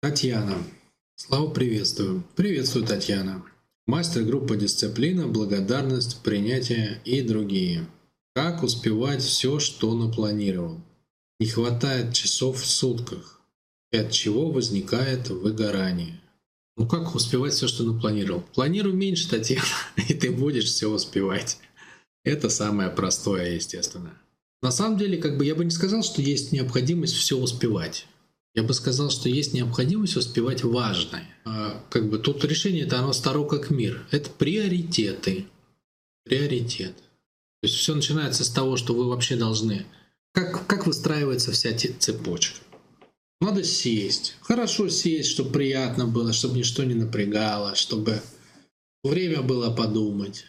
Татьяна. Слава приветствую. Приветствую, Татьяна. Мастер группы «Дисциплина», «Благодарность», «Принятие» и другие. Как успевать все, что напланировал? Не хватает часов в сутках, и от чего возникает выгорание. Ну как успевать все, что напланировал? Планируй меньше, Татьяна, и ты будешь все успевать. Это самое простое, естественно. На самом деле, как бы я бы не сказал, что есть необходимость все успевать. Я бы сказал, что есть необходимость успевать важное. А, как бы тут решение это оно старо как мир. Это приоритеты. Приоритет. То есть все начинается с того, что вы вообще должны. Как, как выстраивается вся цепочка? Надо сесть. Хорошо сесть, чтобы приятно было, чтобы ничто не напрягало, чтобы время было подумать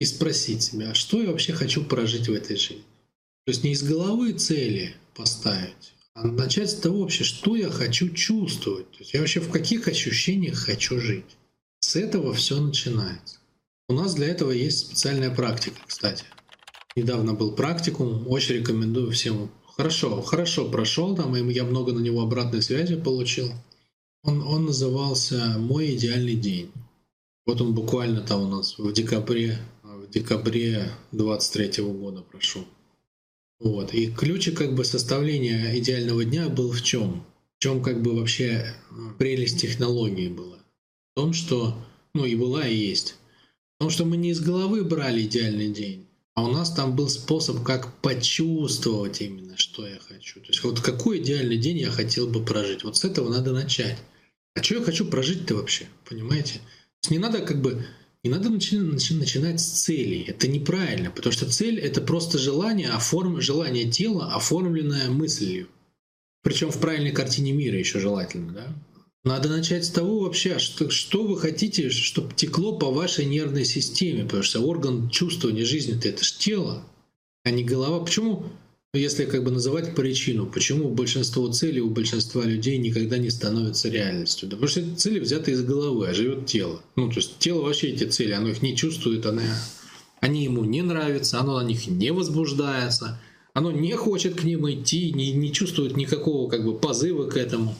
и спросить себя, а что я вообще хочу прожить в этой жизни. То есть не из головы цели поставить, начать с того вообще, что я хочу чувствовать. То есть я вообще в каких ощущениях хочу жить. С этого все начинается. У нас для этого есть специальная практика, кстати. Недавно был практикум, очень рекомендую всем. Хорошо, хорошо прошел там, и я много на него обратной связи получил. Он, он назывался «Мой идеальный день». Вот он буквально там у нас в декабре, в декабре 23 года прошел. Вот. И ключик как бы составления идеального дня был в чем? В чем как бы вообще прелесть технологии была? В том, что, ну и была и есть, в том, что мы не из головы брали идеальный день, а у нас там был способ, как почувствовать именно, что я хочу. То есть вот какой идеальный день я хотел бы прожить. Вот с этого надо начать. А что я хочу прожить-то вообще, понимаете? То есть не надо как бы не надо начинать, с целей. Это неправильно, потому что цель — это просто желание, оформ... желание тела, оформленное мыслью. Причем в правильной картине мира еще желательно. Да? Надо начать с того вообще, что, что вы хотите, чтобы текло по вашей нервной системе, потому что орган чувствования жизни — это же тело, а не голова. Почему если как бы называть причину, почему большинство целей у большинства людей никогда не становятся реальностью. Да потому что цели взяты из головы, а живет тело. Ну, то есть тело вообще эти цели, оно их не чувствует, оно, они ему не нравятся, оно на них не возбуждается, оно не хочет к ним идти, не, не чувствует никакого как бы позыва к этому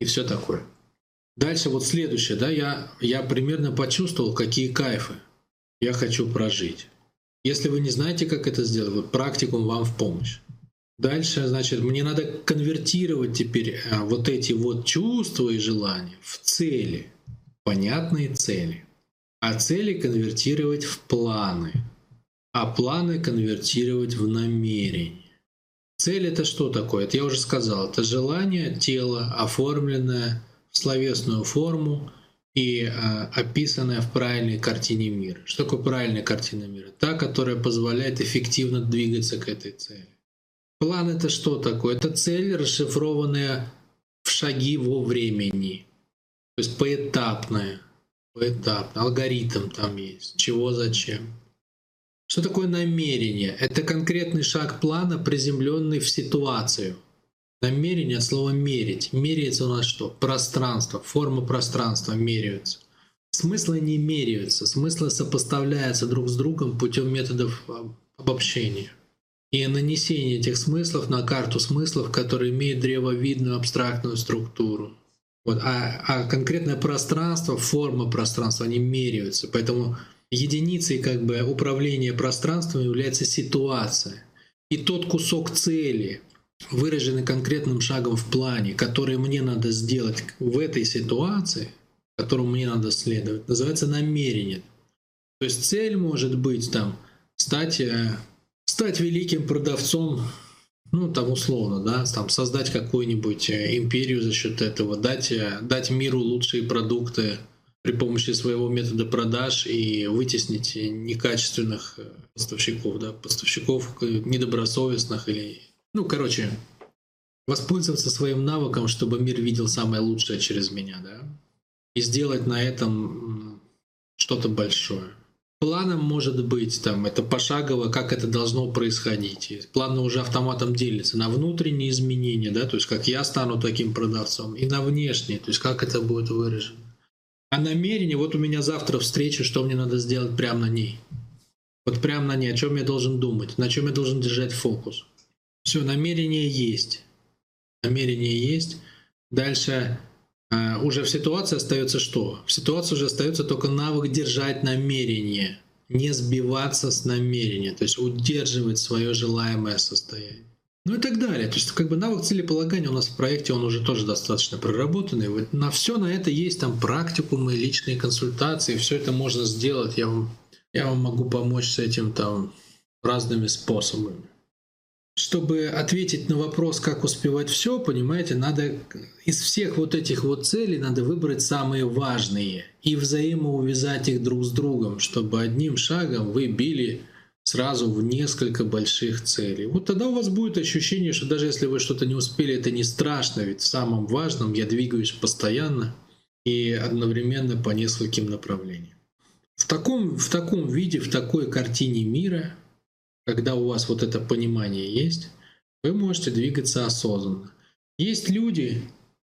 и все такое. Дальше вот следующее, да, я, я примерно почувствовал, какие кайфы я хочу прожить. Если вы не знаете, как это сделать, вот практикум вам в помощь. Дальше, значит, мне надо конвертировать теперь э, вот эти вот чувства и желания в цели, понятные цели. А цели конвертировать в планы, а планы конвертировать в намерения. Цель это что такое? Это я уже сказал. Это желание тела, оформленное в словесную форму и э, описанная в правильной картине мира. Что такое правильная картина мира? Та, которая позволяет эффективно двигаться к этой цели. План это что такое? Это цель, расшифрованная в шаги во времени. То есть поэтапная. Поэтапно. Алгоритм там есть. Чего, зачем. Что такое намерение? Это конкретный шаг плана, приземленный в ситуацию – Намерение от слова «мерить». Меряется у нас что? Пространство, форма пространства меряются. Смыслы не меряются, смыслы сопоставляются друг с другом путем методов а, обобщения и нанесения этих смыслов на карту смыслов, которая имеет древовидную абстрактную структуру. Вот. А, а конкретное пространство, форма пространства, они меряются. Поэтому единицей как бы управления пространством является ситуация. И тот кусок цели, выражены конкретным шагом в плане, который мне надо сделать в этой ситуации, которому мне надо следовать, называется намерение. То есть цель может быть там стать, э, стать великим продавцом, ну там условно, да, там создать какую-нибудь э, империю за счет этого, дать, э, дать миру лучшие продукты при помощи своего метода продаж и вытеснить некачественных поставщиков, да, поставщиков недобросовестных или ну, короче, воспользоваться своим навыком, чтобы мир видел самое лучшее через меня, да, и сделать на этом что-то большое. Планом может быть, там, это пошагово, как это должно происходить. Планы уже автоматом делятся на внутренние изменения, да, то есть как я стану таким продавцом, и на внешние, то есть как это будет выражено. А намерение, вот у меня завтра встреча, что мне надо сделать прямо на ней. Вот прямо на ней, о чем я должен думать, на чем я должен держать фокус. Все, намерение есть. Намерение есть. Дальше А уже в ситуации остается что? В ситуации уже остается только навык держать намерение, не сбиваться с намерения, то есть удерживать свое желаемое состояние. Ну и так далее. То есть как бы навык целеполагания у нас в проекте, он уже тоже достаточно проработанный. Вот на все на это есть там практикумы, личные консультации, все это можно сделать. Я вам, я вам могу помочь с этим там разными способами чтобы ответить на вопрос, как успевать все, понимаете, надо из всех вот этих вот целей надо выбрать самые важные и взаимоувязать их друг с другом, чтобы одним шагом вы били сразу в несколько больших целей. Вот тогда у вас будет ощущение, что даже если вы что-то не успели, это не страшно, ведь в самом важном я двигаюсь постоянно и одновременно по нескольким направлениям. В таком, в таком виде, в такой картине мира – когда у вас вот это понимание есть, вы можете двигаться осознанно. Есть люди,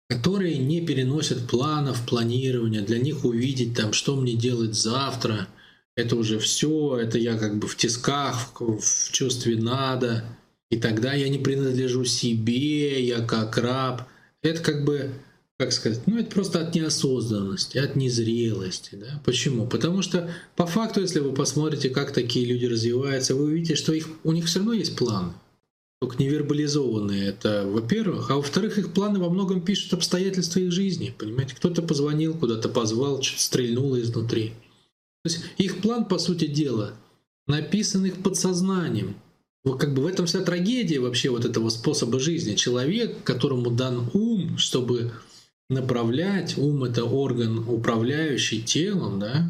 которые не переносят планов, планирования. Для них увидеть там, что мне делать завтра, это уже все, это я как бы в тисках, в, в чувстве надо. И тогда я не принадлежу себе, я как раб. Это как бы как сказать, ну это просто от неосознанности, от незрелости. Да? Почему? Потому что по факту, если вы посмотрите, как такие люди развиваются, вы увидите, что их, у них все равно есть планы. Только невербализованные это, во-первых, а во-вторых, их планы во многом пишут обстоятельства их жизни. Понимаете, кто-то позвонил, куда-то позвал, что-то стрельнуло изнутри. То есть их план, по сути дела, написан их подсознанием. Вот как бы в этом вся трагедия вообще вот этого способа жизни. Человек, которому дан ум, чтобы направлять, ум это орган, управляющий телом, да,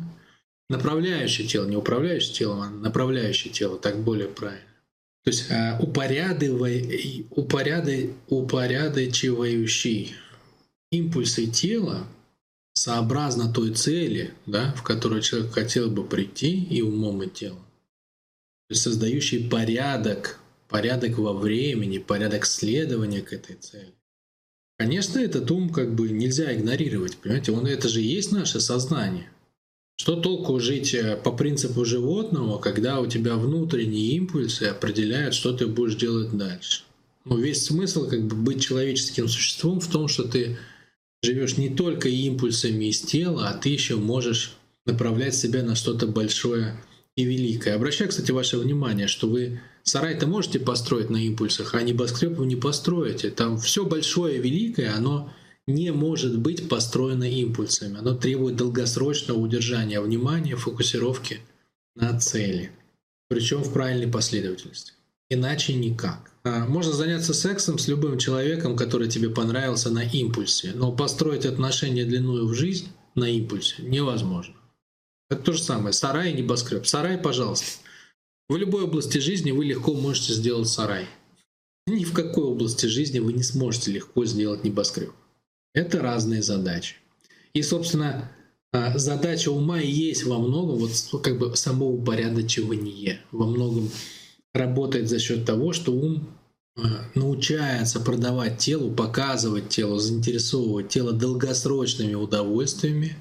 направляющий тело, не управляющий телом, а направляющий тело, так более правильно. То есть э, упорядывай, упоряды, упорядочивающий импульсы тела сообразно той цели, да, в которую человек хотел бы прийти и умом, и телом. То есть создающий порядок, порядок во времени, порядок следования к этой цели. Конечно, этот ум как бы нельзя игнорировать, понимаете, он это же и есть наше сознание. Что толку жить э, по принципу животного, когда у тебя внутренние импульсы определяют, что ты будешь делать дальше? Но весь смысл как бы быть человеческим существом в том, что ты живешь не только импульсами из тела, а ты еще можешь направлять себя на что-то большое и великое. Обращаю, кстати, ваше внимание, что вы Сарай-то можете построить на импульсах, а небоскреб вы не построите. Там все большое и великое, оно не может быть построено импульсами. Оно требует долгосрочного удержания внимания, фокусировки на цели. Причем в правильной последовательности. Иначе никак. А, можно заняться сексом с любым человеком, который тебе понравился на импульсе, но построить отношения длинную в жизнь на импульсе невозможно. Это то же самое. Сарай и небоскреб. Сарай, пожалуйста. В любой области жизни вы легко можете сделать сарай. Ни в какой области жизни вы не сможете легко сделать небоскреб. Это разные задачи. И, собственно, а, задача ума и есть во многом вот как бы само упорядочивание. Во многом работает за счет того, что ум а, научается продавать телу, показывать телу, заинтересовывать тело долгосрочными удовольствиями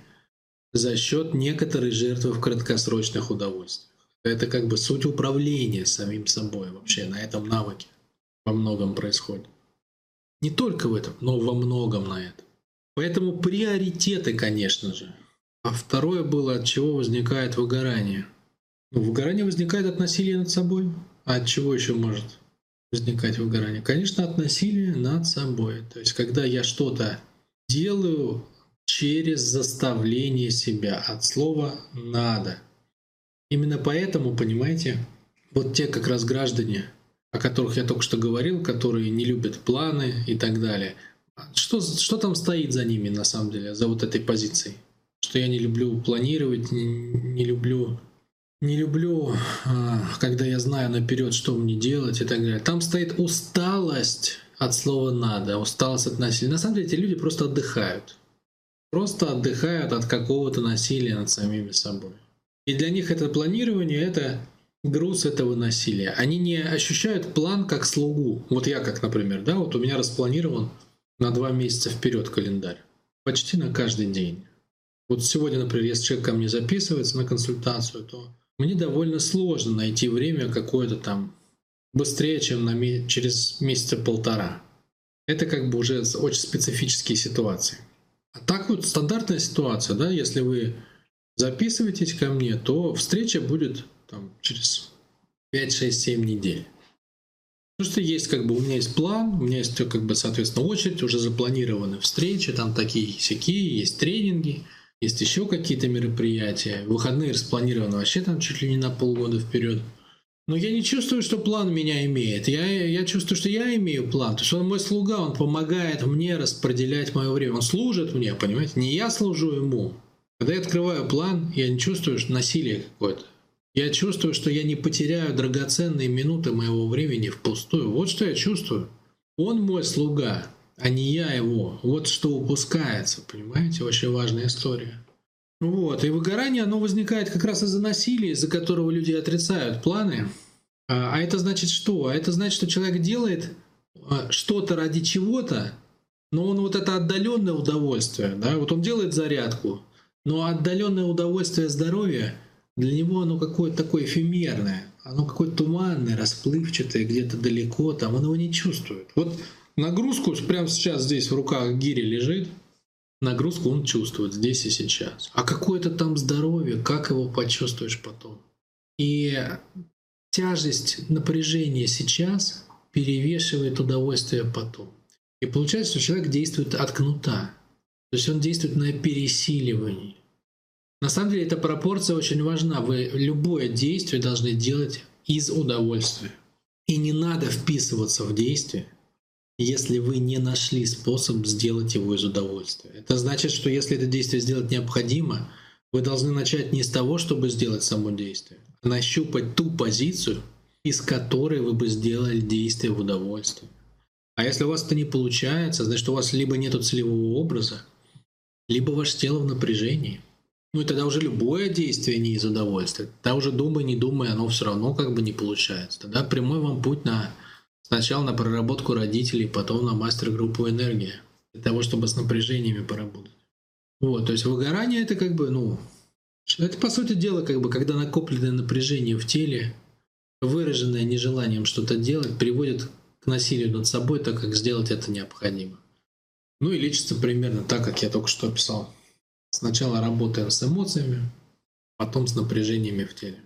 за счет некоторой жертвы в краткосрочных удовольствиях. Это как бы суть управления самим собой вообще на этом навыке во многом происходит. Не только в этом, но во многом на этом. Поэтому приоритеты, конечно же. А второе было, от чего возникает выгорание. Ну, выгорание возникает от насилия над собой. А от чего еще может возникать выгорание? Конечно, от насилия над собой. То есть, когда я что-то делаю через заставление себя от слова «надо». Именно поэтому, понимаете, вот те как раз граждане, о которых я только что говорил, которые не любят планы и так далее, что, что там стоит за ними на самом деле, за вот этой позицией? Что я не люблю планировать, не, не люблю не люблю, а, когда я знаю наперед, что мне делать и так далее. Там стоит усталость от слова «надо», усталость от насилия. На самом деле эти люди просто отдыхают. Просто отдыхают от какого-то насилия над самими собой. И для них это планирование — это груз этого насилия. Они не ощущают план как слугу. Вот я как, например, да, вот у меня распланирован на два месяца вперед календарь. Почти на каждый день. Вот сегодня, например, если человек ко мне записывается на консультацию, то мне довольно сложно найти время какое-то там быстрее, чем на ме- через месяца полтора. Это как бы уже очень специфические ситуации. А так вот стандартная ситуация, да, если вы записываетесь ко мне, то встреча будет там, через 5, 6, 7 недель. Потому что есть как бы у меня есть план, у меня есть как бы соответственно очередь, уже запланированы встречи, там такие всякие, есть тренинги, есть еще какие-то мероприятия. Выходные распланированы вообще там чуть ли не на полгода вперед. Но я не чувствую, что план меня имеет. Я, я чувствую, что я имею план. То есть он мой слуга, он помогает мне распределять мое время. Он служит мне, понимаете? Не я служу ему. Когда я открываю план, я не чувствую что насилие какое-то. Я чувствую, что я не потеряю драгоценные минуты моего времени впустую. Вот что я чувствую. Он мой слуга, а не я его. Вот что упускается, понимаете? Очень важная история. Вот, и выгорание, оно возникает как раз из-за насилия, из-за которого люди отрицают планы. А, а это значит что? А это значит, что человек делает а, что-то ради чего-то, но он вот это отдаленное удовольствие, да, вот он делает зарядку, но отдаленное удовольствие здоровья для него оно какое-то такое эфемерное, оно какое-то туманное, расплывчатое, где-то далеко, там он его не чувствует. Вот нагрузку прямо сейчас здесь в руках гири лежит, нагрузку он чувствует здесь и сейчас. А какое-то там здоровье, как его почувствуешь потом? И тяжесть напряжения сейчас перевешивает удовольствие потом. И получается, что человек действует от кнута. То есть он действует на пересиливании. На самом деле эта пропорция очень важна. Вы любое действие должны делать из удовольствия. И не надо вписываться в действие, если вы не нашли способ сделать его из удовольствия. Это значит, что если это действие сделать необходимо, вы должны начать не с того, чтобы сделать само действие, а нащупать ту позицию, из которой вы бы сделали действие в удовольствие. А если у вас это не получается, значит, у вас либо нет целевого образа, либо ваше тело в напряжении. Ну и тогда уже любое действие не из удовольствия. Тогда уже думай, не думай, оно все равно как бы не получается. Тогда прямой вам путь на сначала на проработку родителей, потом на мастер-группу энергия. Для того, чтобы с напряжениями поработать. Вот, то есть выгорание это как бы, ну, это по сути дела как бы, когда накопленное напряжение в теле, выраженное нежеланием что-то делать, приводит к насилию над собой, так как сделать это необходимо. Ну и лечится примерно так, как я только что описал. Сначала работаем с эмоциями, потом с напряжениями в теле.